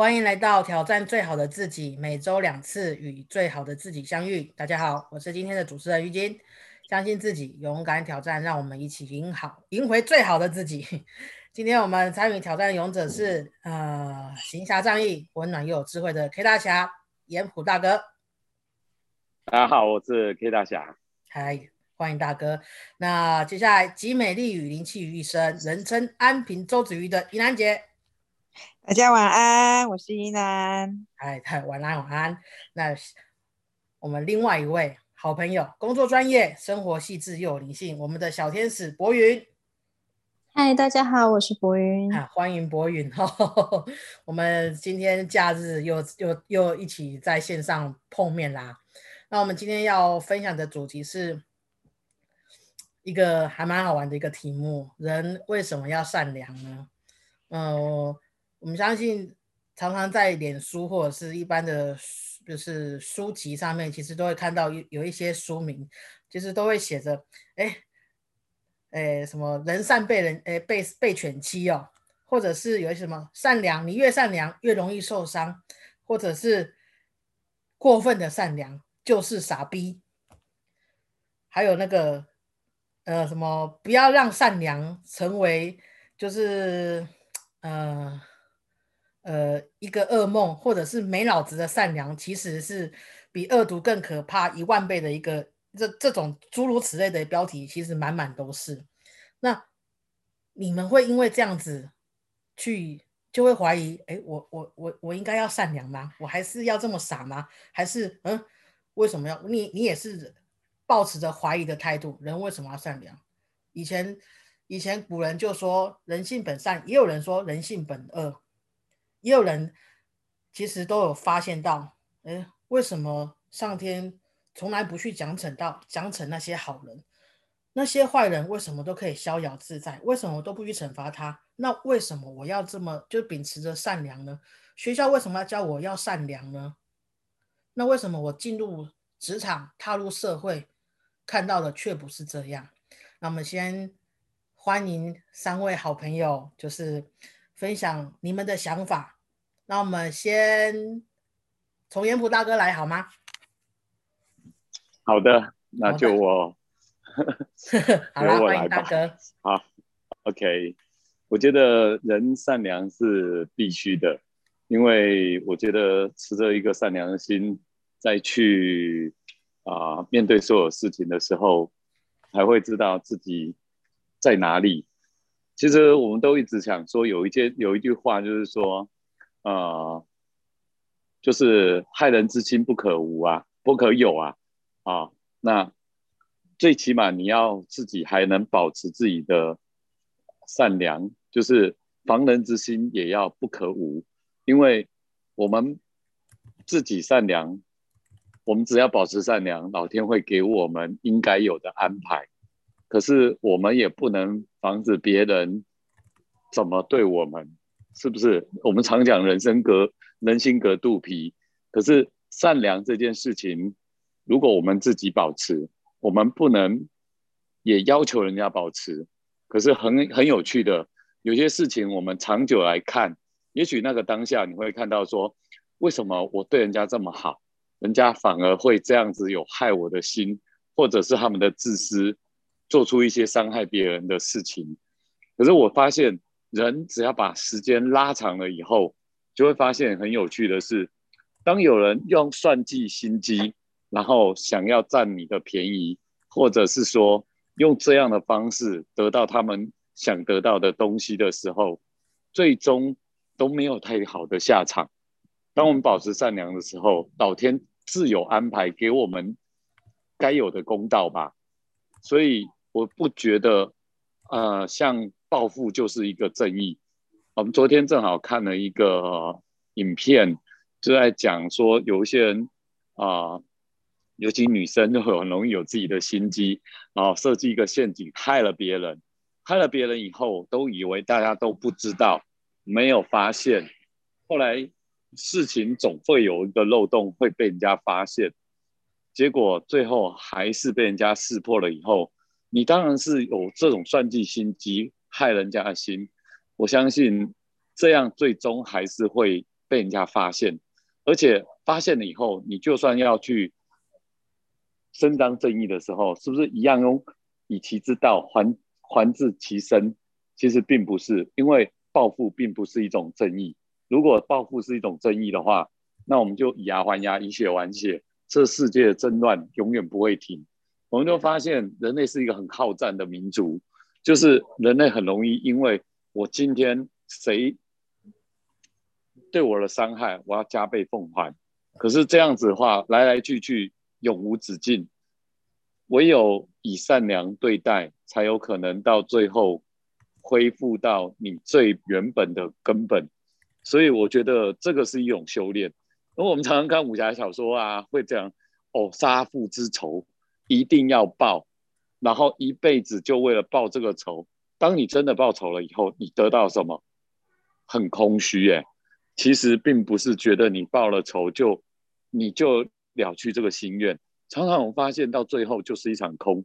欢迎来到挑战最好的自己，每周两次与最好的自己相遇。大家好，我是今天的主持人于金。相信自己，勇敢挑战，让我们一起赢好，赢回最好的自己。今天我们参与挑战的勇者是呃，行侠仗义、温暖又有智慧的 K 大侠严普大哥。大家好，我是 K 大侠。嗨，欢迎大哥。那接下来集美丽与灵气于一身，人称安平周子瑜的怡南姐。大家晚安，我是依南。哎，晚安，晚安。那我们另外一位好朋友，工作专业，生活细致又有灵性，我们的小天使博云。嗨，大家好，我是博云。啊，欢迎博云。我们今天假日又又又一起在线上碰面啦。那我们今天要分享的主题是一个还蛮好玩的一个题目：人为什么要善良呢？嗯。我们相信，常常在脸书或者是一般的，就是书籍上面，其实都会看到有有一些书名，其实都会写着，哎，哎，什么人善被人，哎，被被犬欺哦，或者是有一些什么善良，你越善良越容易受伤，或者是过分的善良就是傻逼，还有那个，呃，什么不要让善良成为，就是，呃。呃，一个噩梦，或者是没脑子的善良，其实是比恶毒更可怕一万倍的一个这这种诸如此类的标题，其实满满都是。那你们会因为这样子去，就会怀疑，哎，我我我我应该要善良吗？我还是要这么傻吗？还是嗯，为什么要你你也是抱持着怀疑的态度？人为什么要善良？以前以前古人就说人性本善，也有人说人性本恶。也有人其实都有发现到，哎，为什么上天从来不去奖惩到奖惩那些好人，那些坏人为什么都可以逍遥自在？为什么都不去惩罚他？那为什么我要这么就秉持着善良呢？学校为什么要教我要善良呢？那为什么我进入职场、踏入社会看到的却不是这样？那我们先欢迎三位好朋友，就是。分享你们的想法，那我们先从严普大哥来好吗？好的，那就我，好了，欢迎大哥。好，OK，我觉得人善良是必须的，因为我觉得持着一个善良的心，再去啊面对所有事情的时候，才会知道自己在哪里。其实我们都一直想说，有一件有一句话就是说，呃，就是害人之心不可无啊，不可有啊，啊，那最起码你要自己还能保持自己的善良，就是防人之心也要不可无，因为我们自己善良，我们只要保持善良，老天会给我们应该有的安排。可是我们也不能防止别人怎么对我们，是不是？我们常讲人生隔人心隔肚皮，可是善良这件事情，如果我们自己保持，我们不能也要求人家保持。可是很很有趣的，有些事情我们长久来看，也许那个当下你会看到说，为什么我对人家这么好，人家反而会这样子有害我的心，或者是他们的自私。做出一些伤害别人的事情，可是我发现，人只要把时间拉长了以后，就会发现很有趣的是，当有人用算计心机，然后想要占你的便宜，或者是说用这样的方式得到他们想得到的东西的时候，最终都没有太好的下场。当我们保持善良的时候，老天自有安排给我们该有的公道吧。所以。我不觉得，呃，像暴富就是一个正义。我们昨天正好看了一个影片，就在讲说，有一些人啊，尤其女生就很容易有自己的心机，然后设计一个陷阱，害了别人。害了别人以后，都以为大家都不知道，没有发现。后来事情总会有一个漏洞会被人家发现，结果最后还是被人家识破了以后。你当然是有这种算计心机害人家的心，我相信这样最终还是会被人家发现，而且发现了以后，你就算要去伸张正义的时候，是不是一样用以其之道还还治其身？其实并不是，因为报复并不是一种正义。如果报复是一种正义的话，那我们就以牙还牙，以血还血，这世界的争乱永远不会停。我们就发现，人类是一个很好战的民族，就是人类很容易因为我今天谁对我的伤害，我要加倍奉还。可是这样子的话，来来去去永无止境。唯有以善良对待，才有可能到最后恢复到你最原本的根本。所以我觉得这个是一种修炼。而我们常常看武侠小说啊，会讲哦，杀父之仇一定要报，然后一辈子就为了报这个仇。当你真的报仇了以后，你得到什么？很空虚耶。其实并不是觉得你报了仇就你就了去这个心愿。常常我们发现到最后就是一场空。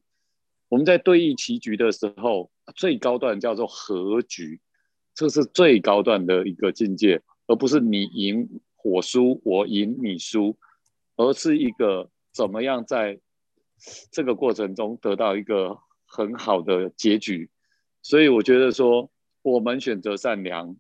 我们在对弈棋局的时候，最高段叫做和局。这是最高段的一个境界，而不是你赢我输，我赢你输，而是一个怎么样在这个过程中得到一个很好的结局。所以我觉得说，我们选择善良，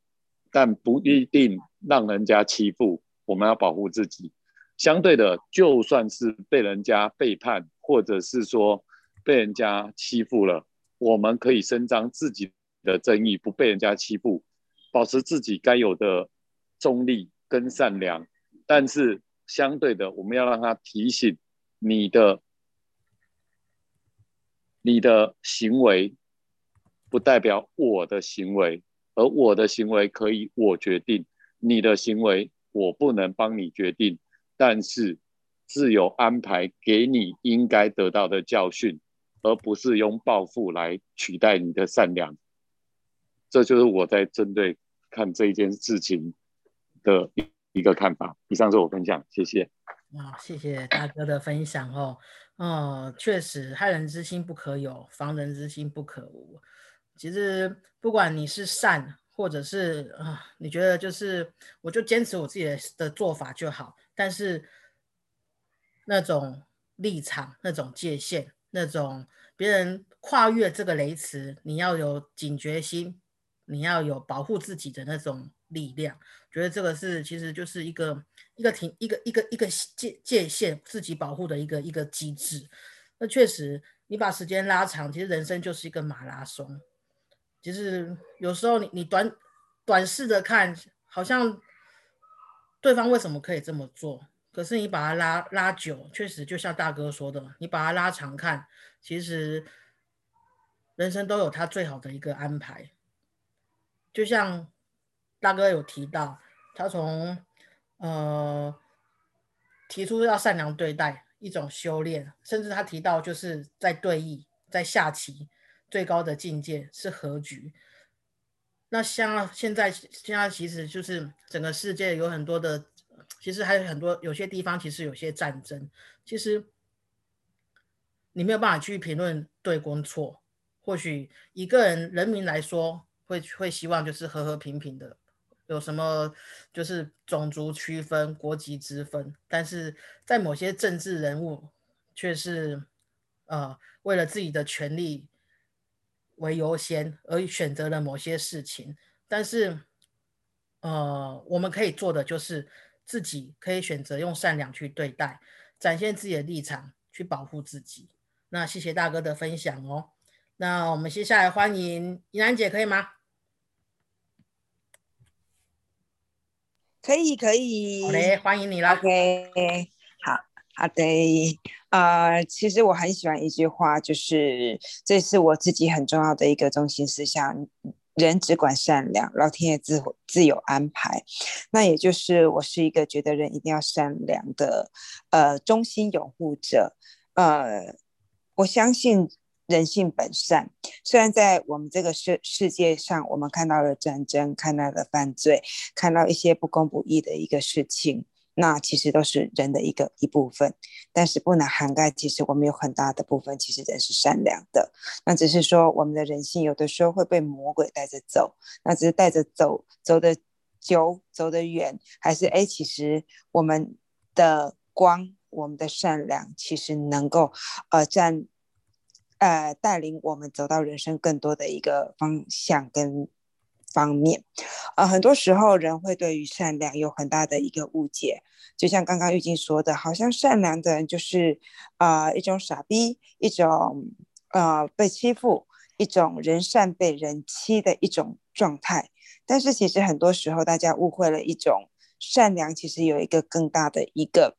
但不一定让人家欺负。我们要保护自己。相对的，就算是被人家背叛，或者是说被人家欺负了，我们可以伸张自己。的正义不被人家欺负，保持自己该有的中立跟善良，但是相对的，我们要让他提醒你的你的行为不代表我的行为，而我的行为可以我决定，你的行为我不能帮你决定，但是自有安排给你应该得到的教训，而不是用报复来取代你的善良。这就是我在针对看这一件事情的一个看法。以上是我分享，谢谢。啊，谢谢大哥的分享哦。哦，确实，害人之心不可有，防人之心不可无。其实，不管你是善，或者是啊，你觉得就是我就坚持我自己的的做法就好。但是那种立场、那种界限、那种别人跨越这个雷池，你要有警觉心。你要有保护自己的那种力量，觉得这个是其实就是一个一个停一个一个一个界界限，自己保护的一个一个机制。那确实，你把时间拉长，其实人生就是一个马拉松。其实有时候你你短短视的看，好像对方为什么可以这么做？可是你把它拉拉久，确实就像大哥说的，你把它拉长看，其实人生都有他最好的一个安排。就像大哥有提到，他从呃提出要善良对待一种修炼，甚至他提到就是在对弈在下棋最高的境界是和局。那像现在现在其实就是整个世界有很多的，其实还有很多有些地方其实有些战争，其实你没有办法去评论对跟错，或许一个人人民来说。会会希望就是和和平平的，有什么就是种族区分、国籍之分，但是在某些政治人物却是呃为了自己的权利为优先而选择了某些事情，但是呃我们可以做的就是自己可以选择用善良去对待，展现自己的立场去保护自己。那谢谢大哥的分享哦。那我们接下来欢迎怡兰姐，可以吗？可以，可以。好嘞，欢迎你啦。OK，好好的。呃，其实我很喜欢一句话，就是这是我自己很重要的一个中心思想：人只管善良，老天爷自自有安排。那也就是我是一个觉得人一定要善良的，呃，忠心拥护者。呃，我相信。人性本善，虽然在我们这个世世界上，我们看到了战争，看到了犯罪，看到一些不公不义的一个事情，那其实都是人的一个一部分，但是不能涵盖。其实我们有很大的部分，其实人是善良的。那只是说，我们的人性有的时候会被魔鬼带着走，那只是带着走走的久走得远，还是哎，其实我们的光，我们的善良，其实能够呃占呃带领我们走到人生更多的一个方向跟方面。呃，很多时候人会对于善良有很大的一个误解，就像刚刚玉静说的，好像善良的人就是啊一种傻逼，一种呃被欺负，一种人善被人欺的一种状态。但是其实很多时候，大家误会了一种善良，其实有一个更大的一个。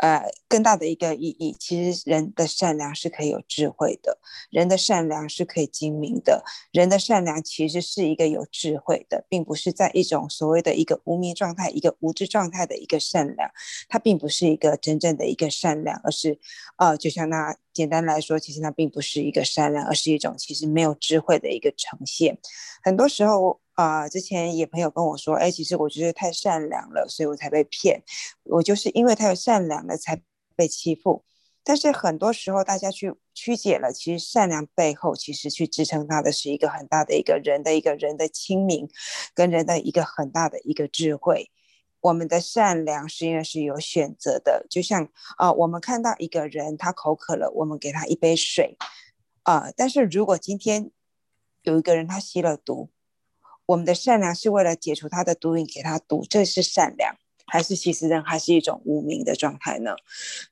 呃，更大的一个意义，其实人的善良是可以有智慧的，人的善良是可以精明的，人的善良其实是一个有智慧的，并不是在一种所谓的一个无名状态、一个无知状态的一个善良，它并不是一个真正的一个善良，而是，呃，就像那简单来说，其实那并不是一个善良，而是一种其实没有智慧的一个呈现，很多时候。啊，之前也朋友跟我说，哎，其实我觉得太善良了，所以我才被骗。我就是因为太善良了才被欺负。但是很多时候大家去曲解了，其实善良背后其实去支撑他的是一个很大的一个人的一个人的清明，跟人的一个很大的一个智慧。我们的善良是因为是有选择的，就像啊，我们看到一个人他口渴了，我们给他一杯水啊。但是如果今天有一个人他吸了毒，我们的善良是为了解除他的毒瘾，给他毒，这是善良，还是其实人还是一种无名的状态呢？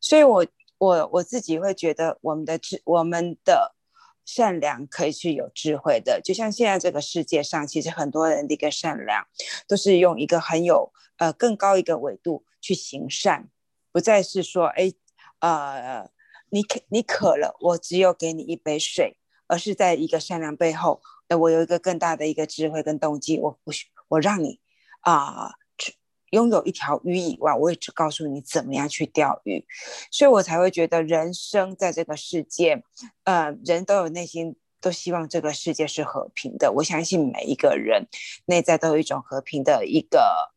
所以，我我我自己会觉得，我们的智，我们的善良可以是有智慧的。就像现在这个世界上，其实很多人的一个善良，都是用一个很有呃更高一个维度去行善，不再是说，哎，呃，你渴你渴了，我只有给你一杯水，而是在一个善良背后。我有一个更大的一个智慧跟动机，我不许我让你啊，拥有一条鱼以外，我也只告诉你怎么样去钓鱼，所以我才会觉得人生在这个世界，呃，人都有内心都希望这个世界是和平的。我相信每一个人内在都有一种和平的一个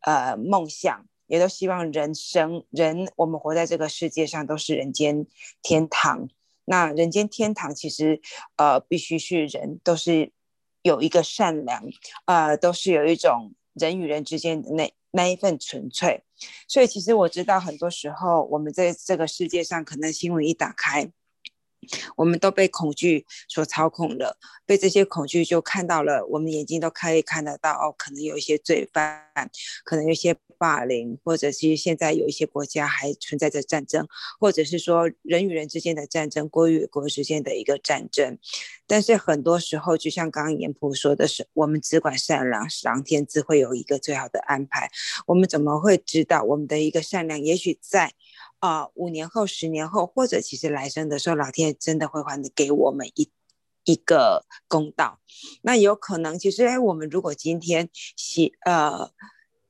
呃梦想，也都希望人生人我们活在这个世界上都是人间天堂。那人间天堂其实，呃，必须是人都是有一个善良，呃，都是有一种人与人之间的那那一份纯粹。所以，其实我知道很多时候，我们在这个世界上，可能新闻一打开。我们都被恐惧所操控了，被这些恐惧就看到了，我们眼睛都可以看得到哦，可能有一些罪犯，可能有一些霸凌，或者是现在有一些国家还存在着战争，或者是说人与人之间的战争，国与国之间的一个战争。但是很多时候，就像刚刚严普说的是，我们只管善良，上天自会有一个最好的安排。我们怎么会知道我们的一个善良，也许在？啊，五年后、十年后，或者其实来生的时候，老天爷真的会还给我们一一个公道。那有可能，其实哎，我们如果今天喜呃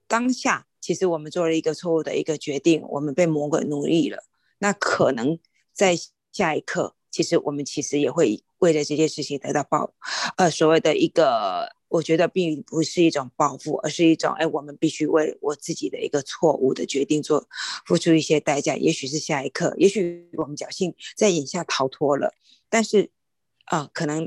当下，其实我们做了一个错误的一个决定，我们被魔鬼奴役了，那可能在下一刻，其实我们其实也会为了这件事情得到报，呃，所谓的一个。我觉得并不是一种报复，而是一种哎，我们必须为我自己的一个错误的决定做付出一些代价。也许是下一刻，也许我们侥幸在眼下逃脱了，但是啊，可能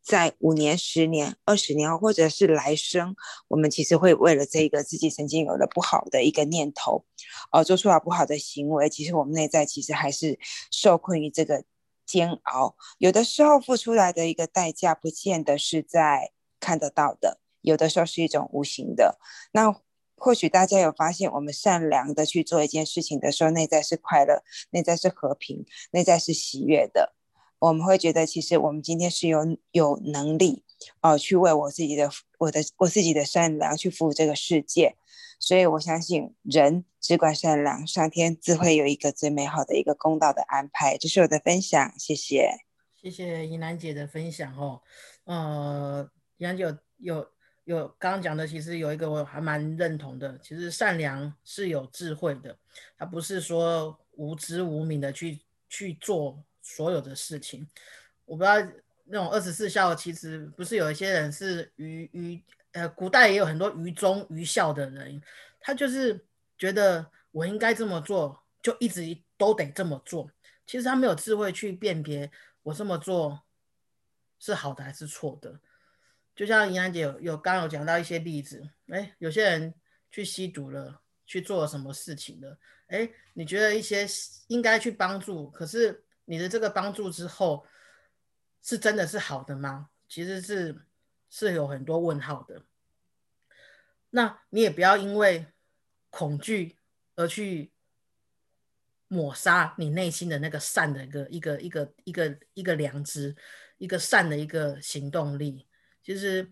在五年、十年、二十年后，或者是来生，我们其实会为了这个自己曾经有了不好的一个念头，呃，做出了不好的行为。其实我们内在其实还是受困于这个煎熬。有的时候付出来的一个代价，不见得是在。看得到的，有的时候是一种无形的。那或许大家有发现，我们善良的去做一件事情的时候，内在是快乐，内在是和平，内在是喜悦的。我们会觉得，其实我们今天是有有能力哦，去为我自己的、我的、我自己的善良去服务这个世界。所以我相信，人只管善良，上天自会有一个最美好的一个公道的安排。这是我的分享，谢谢。谢谢怡兰姐的分享哦，呃。杨有有有刚刚讲的，其实有一个我还蛮认同的。其实善良是有智慧的，他不是说无知无明的去去做所有的事情。我不知道那种二十四孝，其实不是有一些人是愚愚呃，古代也有很多愚忠愚孝的人，他就是觉得我应该这么做，就一直都得这么做。其实他没有智慧去辨别我这么做是好的还是错的。就像怡安姐有有刚有讲到一些例子，哎，有些人去吸毒了，去做什么事情了，哎，你觉得一些应该去帮助，可是你的这个帮助之后，是真的是好的吗？其实是是有很多问号的。那你也不要因为恐惧而去抹杀你内心的那个善的一个一个一个一个一个良知，一个善的一个行动力。其实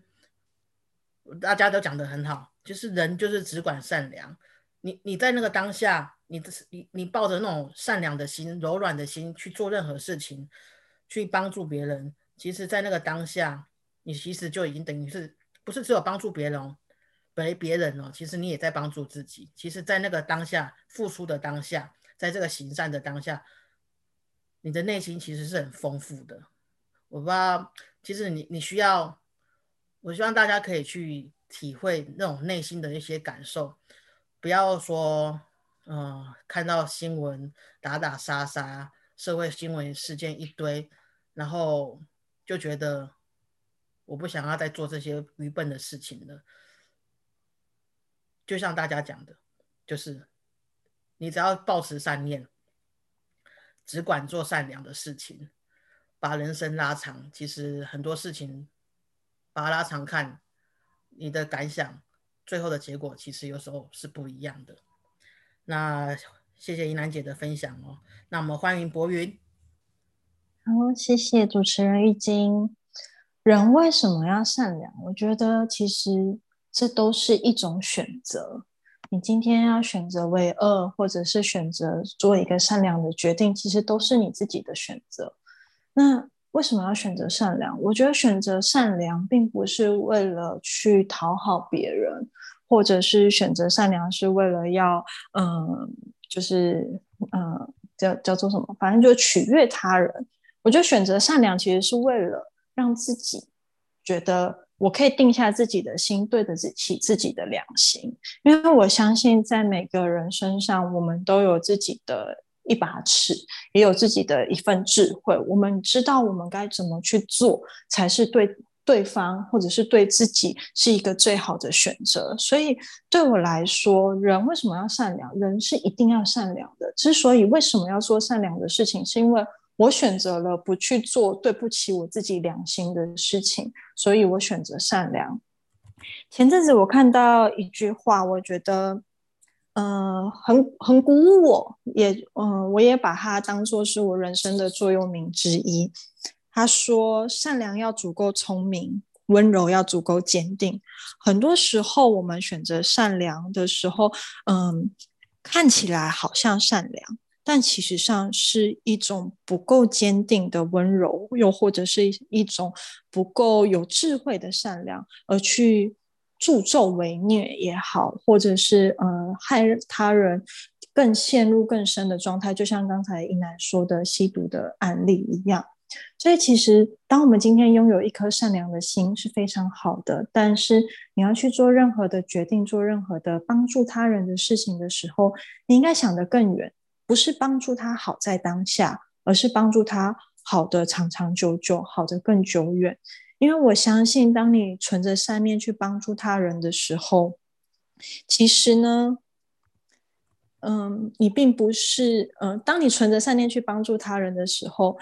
大家都讲的很好，就是人就是只管善良。你你在那个当下，你你你抱着那种善良的心、柔软的心去做任何事情，去帮助别人。其实，在那个当下，你其实就已经等于是不是只有帮助别人，别别人哦，其实你也在帮助自己。其实，在那个当下付出的当下，在这个行善的当下，你的内心其实是很丰富的。我不知道，其实你你需要。我希望大家可以去体会那种内心的一些感受，不要说，嗯，看到新闻打打杀杀，社会新闻事件一堆，然后就觉得我不想要再做这些愚笨的事情了。就像大家讲的，就是你只要保持善念，只管做善良的事情，把人生拉长，其实很多事情。把它拉长看，你的感想，最后的结果其实有时候是不一样的。那谢谢怡兰姐的分享哦。那我们欢迎博云。好，谢谢主持人玉晶。人为什么要善良？我觉得其实这都是一种选择。你今天要选择为恶，或者是选择做一个善良的决定，其实都是你自己的选择。那。为什么要选择善良？我觉得选择善良并不是为了去讨好别人，或者是选择善良是为了要，嗯，就是嗯，叫叫做什么？反正就取悦他人。我觉得选择善良其实是为了让自己觉得我可以定下自己的心，对得起自己的良心。因为我相信在每个人身上，我们都有自己的。一把尺，也有自己的一份智慧。我们知道我们该怎么去做，才是对对方或者是对自己是一个最好的选择。所以对我来说，人为什么要善良？人是一定要善良的。之所以为什么要做善良的事情，是因为我选择了不去做对不起我自己良心的事情，所以我选择善良。前阵子我看到一句话，我觉得。嗯，很很鼓舞我，也嗯，我也把它当做是我人生的座右铭之一。他说：“善良要足够聪明，温柔要足够坚定。”很多时候，我们选择善良的时候，嗯，看起来好像善良，但其实上是一种不够坚定的温柔，又或者是一种不够有智慧的善良，而去。助纣为虐也好，或者是呃害他人更陷入更深的状态，就像刚才一楠说的吸毒的案例一样。所以，其实当我们今天拥有一颗善良的心是非常好的，但是你要去做任何的决定，做任何的帮助他人的事情的时候，你应该想得更远，不是帮助他好在当下，而是帮助他好的长长久久，好的更久远。因为我相信，当你存着善念去帮助他人的时候，其实呢，嗯，你并不是，嗯，当你存着善念去帮助他人的时候，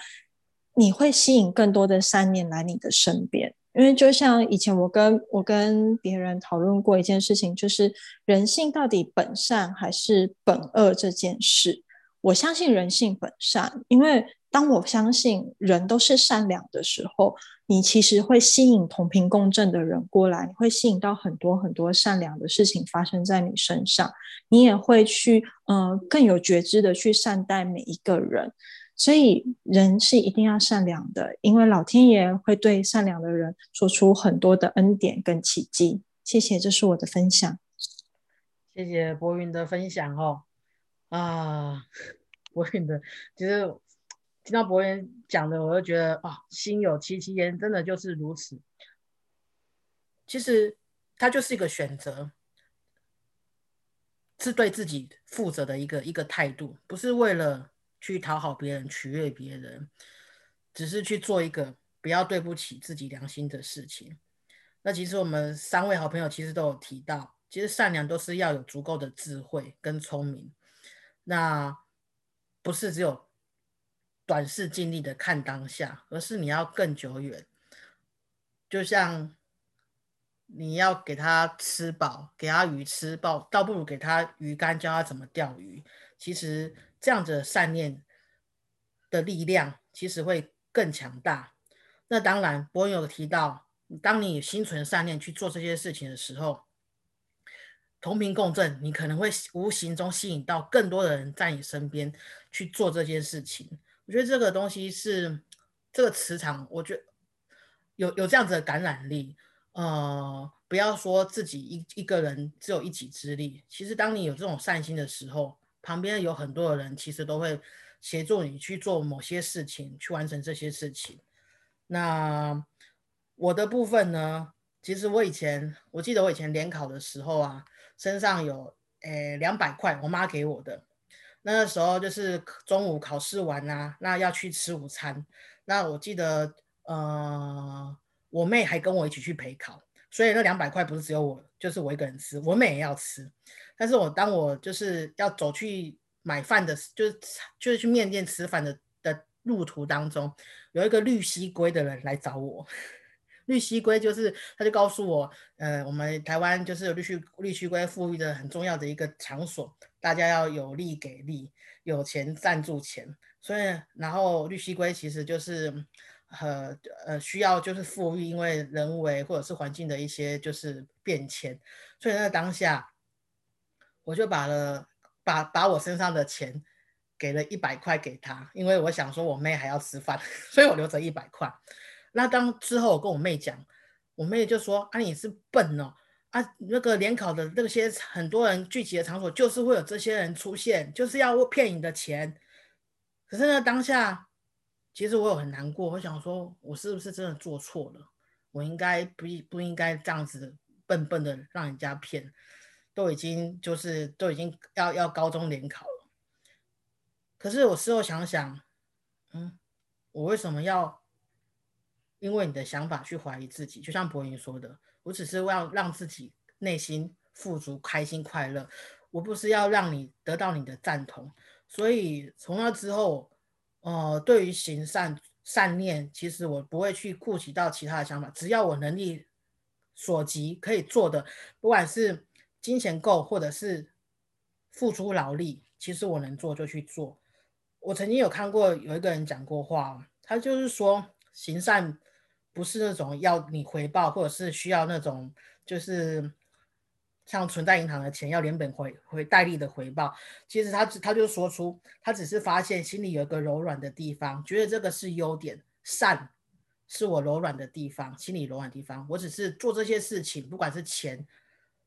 你会吸引更多的善念来你的身边。因为就像以前我跟我跟别人讨论过一件事情，就是人性到底本善还是本恶这件事。我相信人性本善，因为当我相信人都是善良的时候。你其实会吸引同频共振的人过来，你会吸引到很多很多善良的事情发生在你身上，你也会去，呃，更有觉知的去善待每一个人。所以，人是一定要善良的，因为老天爷会对善良的人说出很多的恩典跟奇迹。谢谢，这是我的分享。谢谢博云的分享哦。啊，博云的，其实。听到博言讲的，我就觉得啊，心有戚戚焉，真的就是如此。其实他就是一个选择，是对自己负责的一个一个态度，不是为了去讨好别人、取悦别人，只是去做一个不要对不起自己良心的事情。那其实我们三位好朋友其实都有提到，其实善良都是要有足够的智慧跟聪明，那不是只有短视尽力的看当下，而是你要更久远。就像你要给他吃饱，给他鱼吃饱，倒不如给他鱼竿，教他怎么钓鱼。其实这样子的善念的力量，其实会更强大。那当然，博文有提到，当你心存善念去做这些事情的时候，同频共振，你可能会无形中吸引到更多的人在你身边去做这件事情。我觉得这个东西是这个磁场，我觉得有有这样子的感染力。呃，不要说自己一一个人只有一己之力，其实当你有这种善心的时候，旁边有很多的人，其实都会协助你去做某些事情，去完成这些事情。那我的部分呢？其实我以前，我记得我以前联考的时候啊，身上有诶两百块，我妈给我的。那个时候就是中午考试完啊，那要去吃午餐。那我记得，呃，我妹还跟我一起去陪考，所以那两百块不是只有我，就是我一个人吃，我妹也要吃。但是我当我就是要走去买饭的，就是就是去面店吃饭的的路途当中，有一个绿蜥龟的人来找我。绿蜥龟就是，他就告诉我，呃，我们台湾就是绿蜥绿蜥龟富裕的很重要的一个场所，大家要有利给利，有钱赞助钱，所以然后绿蜥龟其实就是，呃呃需要就是富裕，因为人为或者是环境的一些就是变迁，所以在当下，我就把了把把我身上的钱给了一百块给他，因为我想说我妹还要吃饭，所以我留着一百块。那当之后我跟我妹讲，我妹就说：“啊，你是笨哦，啊，那个联考的那些很多人聚集的场所，就是会有这些人出现，就是要骗你的钱。可是呢，当下其实我有很难过，我想说，我是不是真的做错了？我应该不不应该这样子笨笨的让人家骗？都已经就是都已经要要高中联考了。可是我事后想想，嗯，我为什么要？”因为你的想法去怀疑自己，就像博云说的，我只是要让自己内心富足、开心、快乐，我不是要让你得到你的赞同。所以从那之后，呃，对于行善善念，其实我不会去顾及到其他的想法，只要我能力所及可以做的，不管是金钱够，或者是付出劳力，其实我能做就去做。我曾经有看过有一个人讲过话，他就是说行善。不是那种要你回报，或者是需要那种就是像存在银行的钱要连本回回带利的回报。其实他他就说出，他只是发现心里有一个柔软的地方，觉得这个是优点，善是我柔软的地方，心里柔软地方。我只是做这些事情，不管是钱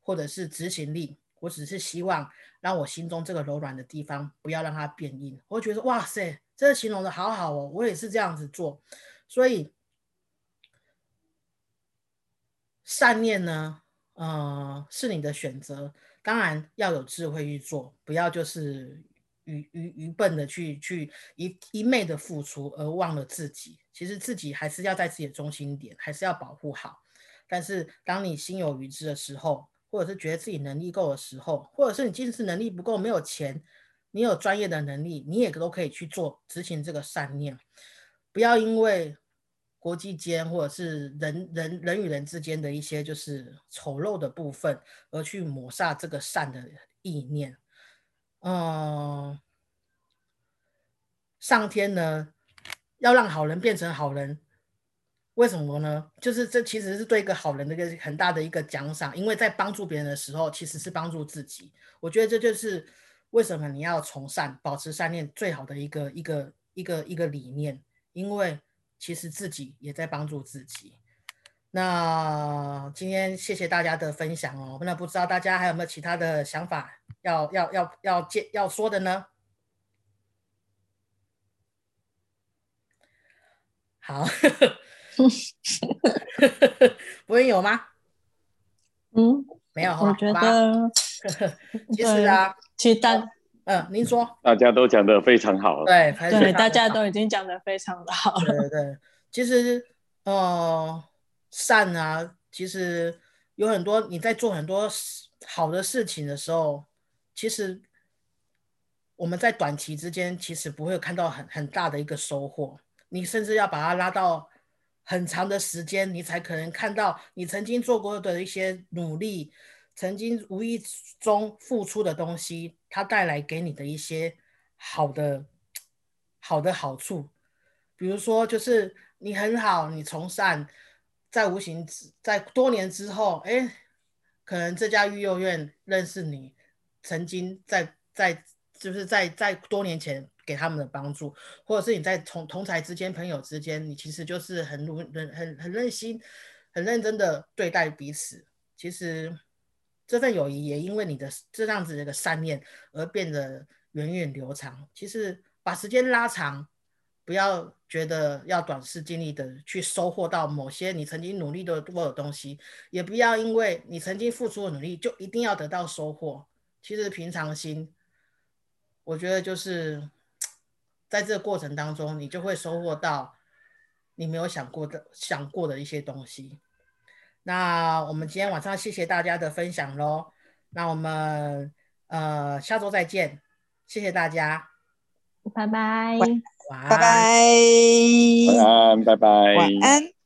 或者是执行力，我只是希望让我心中这个柔软的地方不要让它变硬。我觉得哇塞，这个形容的好好哦，我也是这样子做，所以。善念呢，呃，是你的选择，当然要有智慧去做，不要就是愚愚愚笨的去去一一昧的付出而忘了自己。其实自己还是要在自己的中心点，还是要保护好。但是当你心有余知的时候，或者是觉得自己能力够的时候，或者是你即使能力不够，没有钱，你有专业的能力，你也都可以去做执行这个善念。不要因为。国际间或者是人人人与人之间的一些就是丑陋的部分，而去抹杀这个善的意念。嗯，上天呢要让好人变成好人，为什么呢？就是这其实是对一个好人的一个很大的一个奖赏，因为在帮助别人的时候，其实是帮助自己。我觉得这就是为什么你要从善、保持善念最好的一个一个一个一个理念，因为。其实自己也在帮助自己。那今天谢谢大家的分享哦。那不知道大家还有没有其他的想法要要要要接要说的呢？好，不会有吗？嗯，没有。我觉得，其实啊，其实大。嗯，您说，大家都讲的非常好，对对，大家都已经讲的非常的好了。对对，其实，呃，善啊，其实有很多你在做很多好的事情的时候，其实我们在短期之间其实不会看到很很大的一个收获，你甚至要把它拉到很长的时间，你才可能看到你曾经做过的一些努力，曾经无意中付出的东西，它带来给你的一些好的好的好处。比如说，就是你很好，你从善，在无形之在多年之后，哎，可能这家育幼院认识你，曾经在在就是在在多年前给他们的帮助，或者是你在同同才之间、朋友之间，你其实就是很努很很很任心、很认真的对待彼此。其实这份友谊也因为你的这样子的一个善念而变得源远流长。其实把时间拉长。不要觉得要短视尽力的去收获到某些你曾经努力的多的东西，也不要因为你曾经付出的努力就一定要得到收获。其实平常心，我觉得就是在这个过程当中，你就会收获到你没有想过的、想过的一些东西。那我们今天晚上谢谢大家的分享喽。那我们呃下周再见，谢谢大家，拜拜。拜拜，晚安，拜拜，晚安。